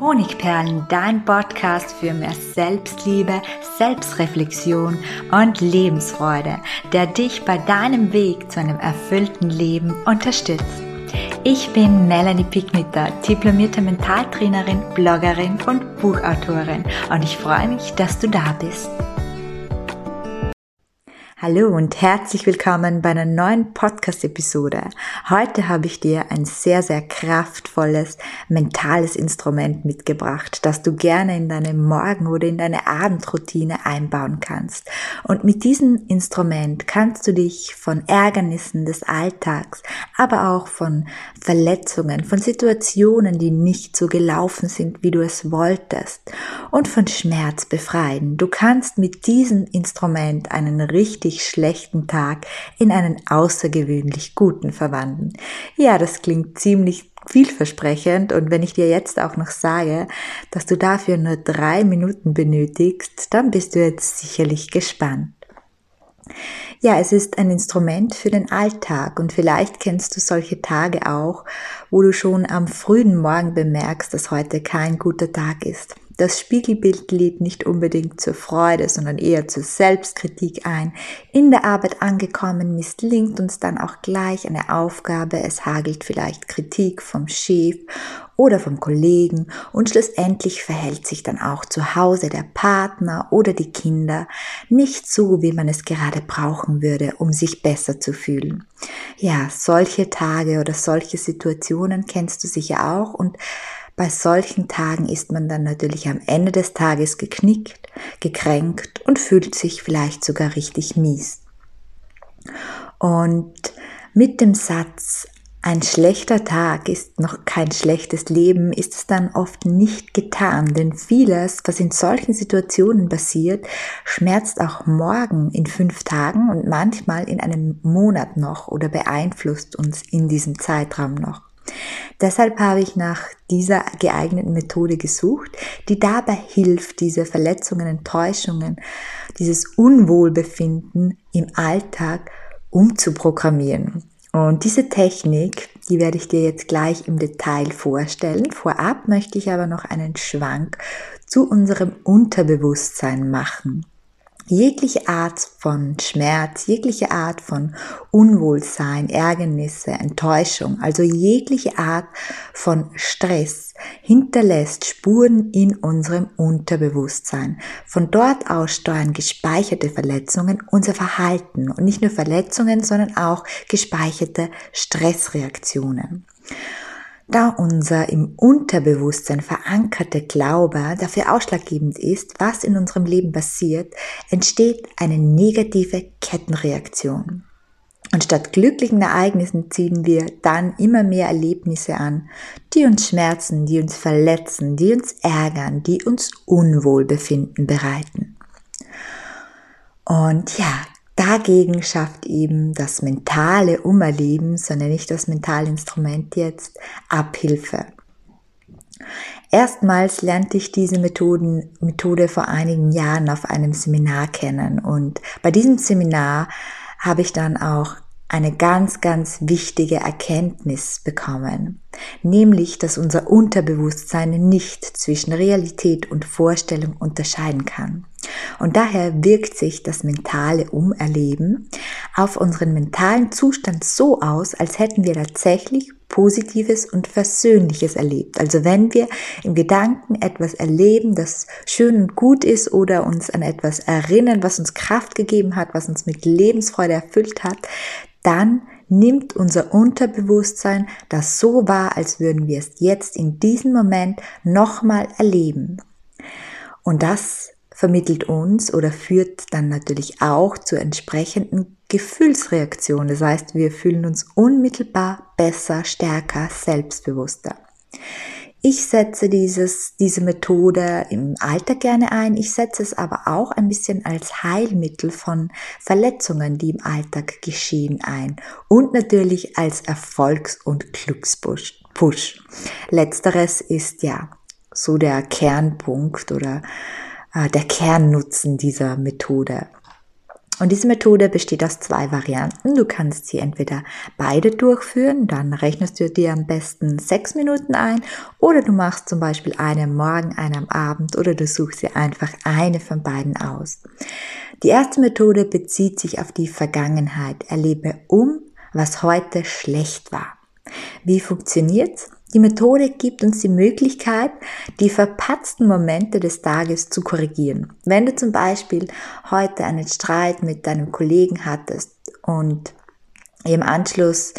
Honigperlen, dein Podcast für mehr Selbstliebe, Selbstreflexion und Lebensfreude, der dich bei deinem Weg zu einem erfüllten Leben unterstützt. Ich bin Melanie Picknitter, diplomierte Mentaltrainerin, Bloggerin und Buchautorin und ich freue mich, dass du da bist. Hallo und herzlich willkommen bei einer neuen Podcast-Episode. Heute habe ich dir ein sehr, sehr kraftvolles mentales Instrument mitgebracht, das du gerne in deine Morgen- oder in deine Abendroutine einbauen kannst. Und mit diesem Instrument kannst du dich von Ärgernissen des Alltags, aber auch von Verletzungen, von Situationen, die nicht so gelaufen sind, wie du es wolltest, und von Schmerz befreien. Du kannst mit diesem Instrument einen richtig schlechten Tag in einen außergewöhnlich guten verwandeln. Ja, das klingt ziemlich vielversprechend und wenn ich dir jetzt auch noch sage, dass du dafür nur drei Minuten benötigst, dann bist du jetzt sicherlich gespannt. Ja, es ist ein Instrument für den Alltag und vielleicht kennst du solche Tage auch, wo du schon am frühen Morgen bemerkst, dass heute kein guter Tag ist. Das Spiegelbild lädt nicht unbedingt zur Freude, sondern eher zur Selbstkritik ein. In der Arbeit angekommen misslingt uns dann auch gleich eine Aufgabe. Es hagelt vielleicht Kritik vom Chef oder vom Kollegen und schlussendlich verhält sich dann auch zu Hause der Partner oder die Kinder nicht so, wie man es gerade brauchen würde, um sich besser zu fühlen. Ja, solche Tage oder solche Situationen kennst du sicher auch und bei solchen Tagen ist man dann natürlich am Ende des Tages geknickt, gekränkt und fühlt sich vielleicht sogar richtig mies. Und mit dem Satz, ein schlechter Tag ist noch kein schlechtes Leben, ist es dann oft nicht getan, denn vieles, was in solchen Situationen passiert, schmerzt auch morgen in fünf Tagen und manchmal in einem Monat noch oder beeinflusst uns in diesem Zeitraum noch. Deshalb habe ich nach dieser geeigneten Methode gesucht, die dabei hilft, diese Verletzungen, Enttäuschungen, dieses Unwohlbefinden im Alltag umzuprogrammieren. Und diese Technik, die werde ich dir jetzt gleich im Detail vorstellen. Vorab möchte ich aber noch einen Schwank zu unserem Unterbewusstsein machen jegliche Art von Schmerz, jegliche Art von Unwohlsein, Ärgernisse, Enttäuschung, also jegliche Art von Stress hinterlässt Spuren in unserem Unterbewusstsein. Von dort aus steuern gespeicherte Verletzungen unser Verhalten und nicht nur Verletzungen, sondern auch gespeicherte Stressreaktionen. Da unser im Unterbewusstsein verankerte Glaube dafür ausschlaggebend ist, was in unserem Leben passiert, entsteht eine negative Kettenreaktion. Und statt glücklichen Ereignissen ziehen wir dann immer mehr Erlebnisse an, die uns schmerzen, die uns verletzen, die uns ärgern, die uns Unwohlbefinden bereiten. Und ja, Dagegen schafft eben das mentale Umerleben, so nenne ich das Mentalinstrument jetzt, Abhilfe. Erstmals lernte ich diese Methoden, Methode vor einigen Jahren auf einem Seminar kennen und bei diesem Seminar habe ich dann auch eine ganz, ganz wichtige Erkenntnis bekommen, nämlich, dass unser Unterbewusstsein nicht zwischen Realität und Vorstellung unterscheiden kann. Und daher wirkt sich das mentale Umerleben auf unseren mentalen Zustand so aus, als hätten wir tatsächlich Positives und Versöhnliches erlebt. Also wenn wir im Gedanken etwas erleben, das schön und gut ist oder uns an etwas erinnern, was uns Kraft gegeben hat, was uns mit Lebensfreude erfüllt hat, dann nimmt unser Unterbewusstsein das so wahr, als würden wir es jetzt in diesem Moment nochmal erleben. Und das vermittelt uns oder führt dann natürlich auch zu entsprechenden Gefühlsreaktionen. Das heißt, wir fühlen uns unmittelbar besser, stärker, selbstbewusster. Ich setze dieses, diese Methode im Alltag gerne ein. Ich setze es aber auch ein bisschen als Heilmittel von Verletzungen, die im Alltag geschehen ein. Und natürlich als Erfolgs- und Glückspush. Letzteres ist ja so der Kernpunkt oder äh, der Kernnutzen dieser Methode. Und diese Methode besteht aus zwei Varianten. Du kannst sie entweder beide durchführen, dann rechnest du dir am besten sechs Minuten ein, oder du machst zum Beispiel eine am Morgen, eine am Abend, oder du suchst dir einfach eine von beiden aus. Die erste Methode bezieht sich auf die Vergangenheit. Erlebe um, was heute schlecht war. Wie funktioniert's? Die Methode gibt uns die Möglichkeit, die verpatzten Momente des Tages zu korrigieren. Wenn du zum Beispiel heute einen Streit mit deinem Kollegen hattest und im Anschluss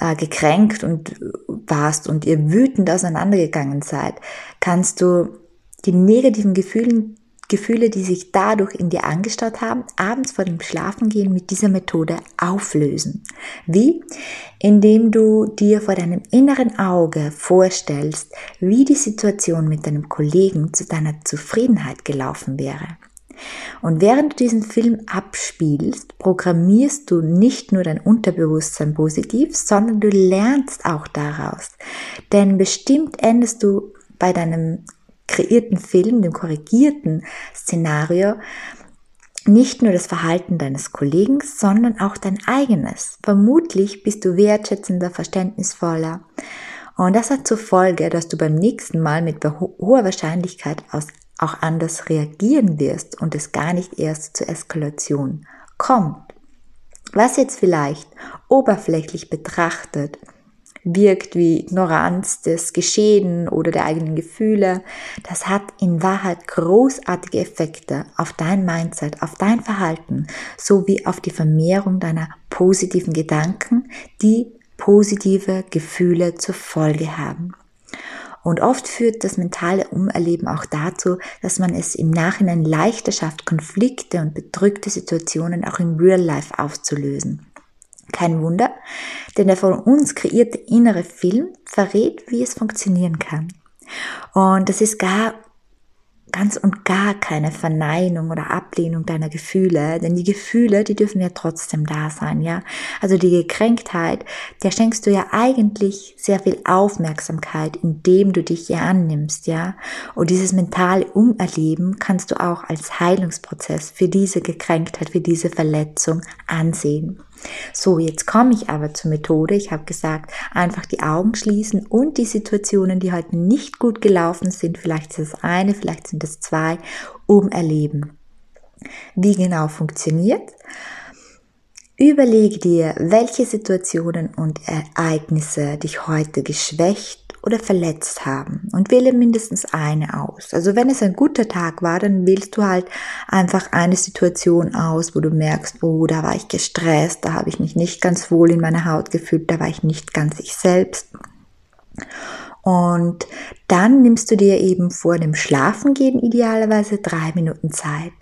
äh, gekränkt und warst und ihr wütend auseinandergegangen seid, kannst du die negativen Gefühle Gefühle, die sich dadurch in dir angestaut haben, abends vor dem Schlafengehen mit dieser Methode auflösen. Wie? Indem du dir vor deinem inneren Auge vorstellst, wie die Situation mit deinem Kollegen zu deiner Zufriedenheit gelaufen wäre. Und während du diesen Film abspielst, programmierst du nicht nur dein Unterbewusstsein positiv, sondern du lernst auch daraus. Denn bestimmt endest du bei deinem kreierten Film, dem korrigierten Szenario, nicht nur das Verhalten deines Kollegen, sondern auch dein eigenes. Vermutlich bist du wertschätzender, verständnisvoller. Und das hat zur Folge, dass du beim nächsten Mal mit hoher Wahrscheinlichkeit auch anders reagieren wirst und es gar nicht erst zur Eskalation kommt. Was jetzt vielleicht oberflächlich betrachtet wirkt wie Ignoranz des Geschehen oder der eigenen Gefühle, das hat in Wahrheit großartige Effekte auf dein Mindset, auf dein Verhalten sowie auf die Vermehrung deiner positiven Gedanken, die positive Gefühle zur Folge haben. Und oft führt das mentale Umerleben auch dazu, dass man es im Nachhinein leichter schafft, Konflikte und bedrückte Situationen auch im Real Life aufzulösen. Kein Wunder, denn der von uns kreierte innere Film verrät, wie es funktionieren kann. Und das ist gar ganz und gar keine Verneinung oder Ablehnung deiner Gefühle, denn die Gefühle, die dürfen ja trotzdem da sein, ja. Also die Gekränktheit, der schenkst du ja eigentlich sehr viel Aufmerksamkeit, indem du dich ihr annimmst, ja. Und dieses mentale Umerleben kannst du auch als Heilungsprozess für diese Gekränktheit, für diese Verletzung ansehen. So, jetzt komme ich aber zur Methode. Ich habe gesagt, einfach die Augen schließen und die Situationen, die heute nicht gut gelaufen sind, vielleicht ist es eine, vielleicht sind es zwei, umerleben. Wie genau funktioniert? Überlege dir, welche Situationen und Ereignisse dich heute geschwächt oder verletzt haben und wähle mindestens eine aus. Also wenn es ein guter Tag war, dann wählst du halt einfach eine Situation aus, wo du merkst, oh, da war ich gestresst, da habe ich mich nicht ganz wohl in meiner Haut gefühlt, da war ich nicht ganz ich selbst. Und dann nimmst du dir eben vor dem Schlafengehen idealerweise drei Minuten Zeit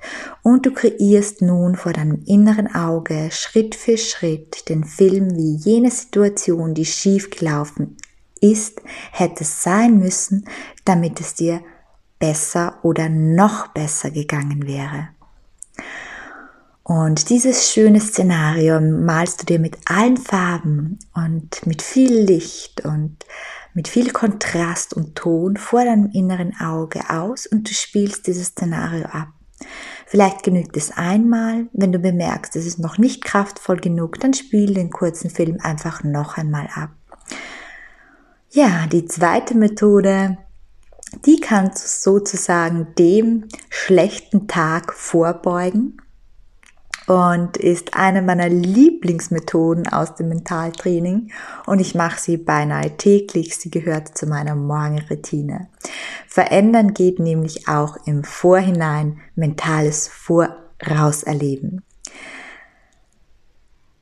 und du kreierst nun vor deinem inneren Auge Schritt für Schritt den Film, wie jene Situation, die schief gelaufen ist, hätte sein müssen, damit es dir besser oder noch besser gegangen wäre. Und dieses schöne Szenario malst du dir mit allen Farben und mit viel Licht und mit viel Kontrast und Ton vor deinem inneren Auge aus und du spielst dieses Szenario ab. Vielleicht genügt es einmal, wenn du bemerkst, es ist noch nicht kraftvoll genug, dann spiel den kurzen Film einfach noch einmal ab. Ja, die zweite Methode, die kannst du sozusagen dem schlechten Tag vorbeugen und ist eine meiner Lieblingsmethoden aus dem Mentaltraining und ich mache sie beinahe täglich. Sie gehört zu meiner Morgenroutine. Verändern geht nämlich auch im Vorhinein mentales Vorauserleben.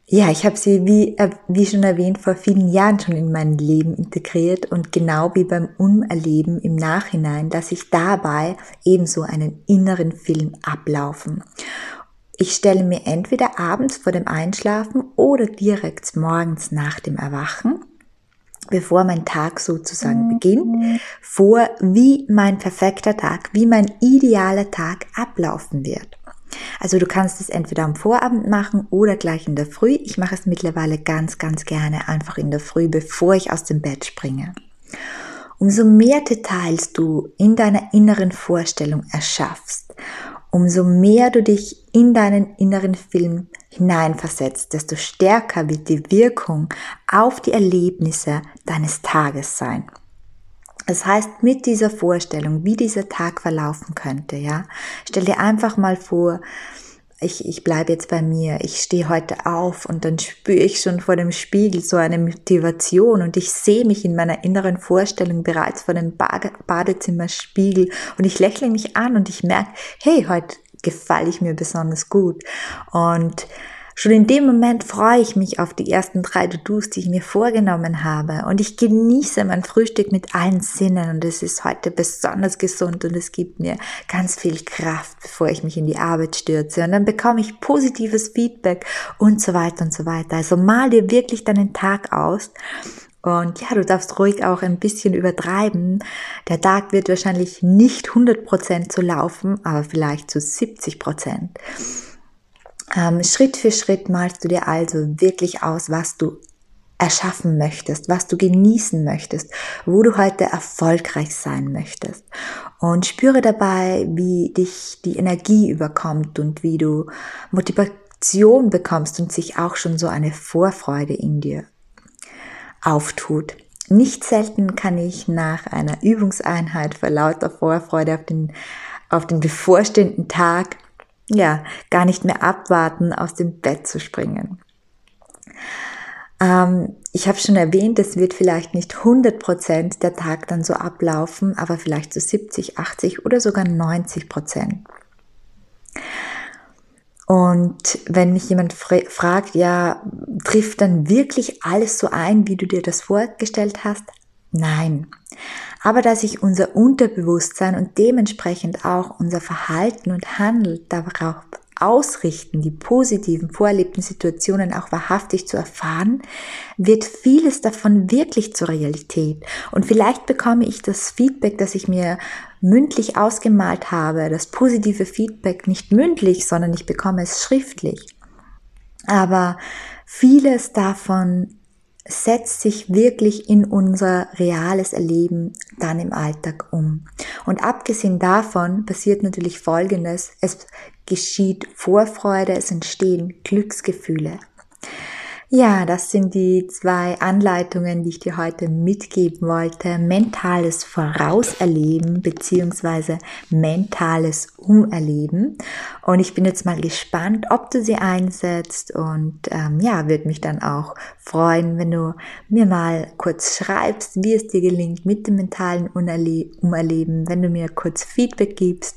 Ja, ich habe sie, wie, äh, wie schon erwähnt, vor vielen Jahren schon in mein Leben integriert und genau wie beim Umerleben im Nachhinein, dass ich dabei ebenso einen inneren Film ablaufen. Ich stelle mir entweder abends vor dem Einschlafen oder direkt morgens nach dem Erwachen, bevor mein Tag sozusagen beginnt, vor, wie mein perfekter Tag, wie mein idealer Tag ablaufen wird. Also du kannst es entweder am Vorabend machen oder gleich in der Früh. Ich mache es mittlerweile ganz, ganz gerne einfach in der Früh, bevor ich aus dem Bett springe. Umso mehr Details du in deiner inneren Vorstellung erschaffst, umso mehr du dich in deinen inneren Film hineinversetzt, desto stärker wird die Wirkung auf die Erlebnisse deines Tages sein. Das heißt, mit dieser Vorstellung, wie dieser Tag verlaufen könnte, ja, stell dir einfach mal vor, ich, ich bleibe jetzt bei mir, ich stehe heute auf und dann spüre ich schon vor dem Spiegel so eine Motivation und ich sehe mich in meiner inneren Vorstellung bereits vor dem Badezimmerspiegel und ich lächle mich an und ich merke, hey, heute gefalle ich mir besonders gut. Und Schon in dem Moment freue ich mich auf die ersten drei To-Dos, die ich mir vorgenommen habe. Und ich genieße mein Frühstück mit allen Sinnen. Und es ist heute besonders gesund und es gibt mir ganz viel Kraft, bevor ich mich in die Arbeit stürze. Und dann bekomme ich positives Feedback und so weiter und so weiter. Also mal dir wirklich deinen Tag aus. Und ja, du darfst ruhig auch ein bisschen übertreiben. Der Tag wird wahrscheinlich nicht 100% zu laufen, aber vielleicht zu 70%. Ähm, Schritt für Schritt malst du dir also wirklich aus, was du erschaffen möchtest, was du genießen möchtest, wo du heute erfolgreich sein möchtest. Und spüre dabei, wie dich die Energie überkommt und wie du Motivation bekommst und sich auch schon so eine Vorfreude in dir auftut. Nicht selten kann ich nach einer Übungseinheit vor lauter Vorfreude auf den, auf den bevorstehenden Tag ja, gar nicht mehr abwarten, aus dem Bett zu springen. Ähm, ich habe schon erwähnt, es wird vielleicht nicht 100% der Tag dann so ablaufen, aber vielleicht so 70, 80 oder sogar 90%. Und wenn mich jemand fragt, ja, trifft dann wirklich alles so ein, wie du dir das vorgestellt hast? Nein. Aber dass sich unser Unterbewusstsein und dementsprechend auch unser Verhalten und Handeln darauf ausrichten, die positiven vorerlebten Situationen auch wahrhaftig zu erfahren, wird vieles davon wirklich zur Realität. Und vielleicht bekomme ich das Feedback, das ich mir mündlich ausgemalt habe, das positive Feedback nicht mündlich, sondern ich bekomme es schriftlich. Aber vieles davon setzt sich wirklich in unser reales Erleben dann im Alltag um. Und abgesehen davon passiert natürlich Folgendes. Es geschieht Vorfreude, es entstehen Glücksgefühle. Ja, das sind die zwei Anleitungen, die ich dir heute mitgeben wollte. Mentales Vorauserleben beziehungsweise mentales Umerleben. Und ich bin jetzt mal gespannt, ob du sie einsetzt und ähm, ja, würde mich dann auch freuen, wenn du mir mal kurz schreibst, wie es dir gelingt mit dem mentalen Umerleben, wenn du mir kurz Feedback gibst.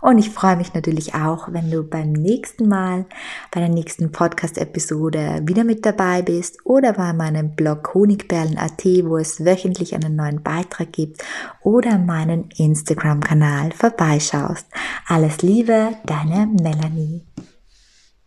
Und ich freue mich natürlich auch, wenn du beim nächsten Mal, bei der nächsten Podcast-Episode wieder mit dabei bist oder bei meinem Blog Honigperlen.at, wo es wöchentlich einen neuen Beitrag gibt oder meinen Instagram-Kanal vorbeischaust. Alles Liebe, deine Melanie.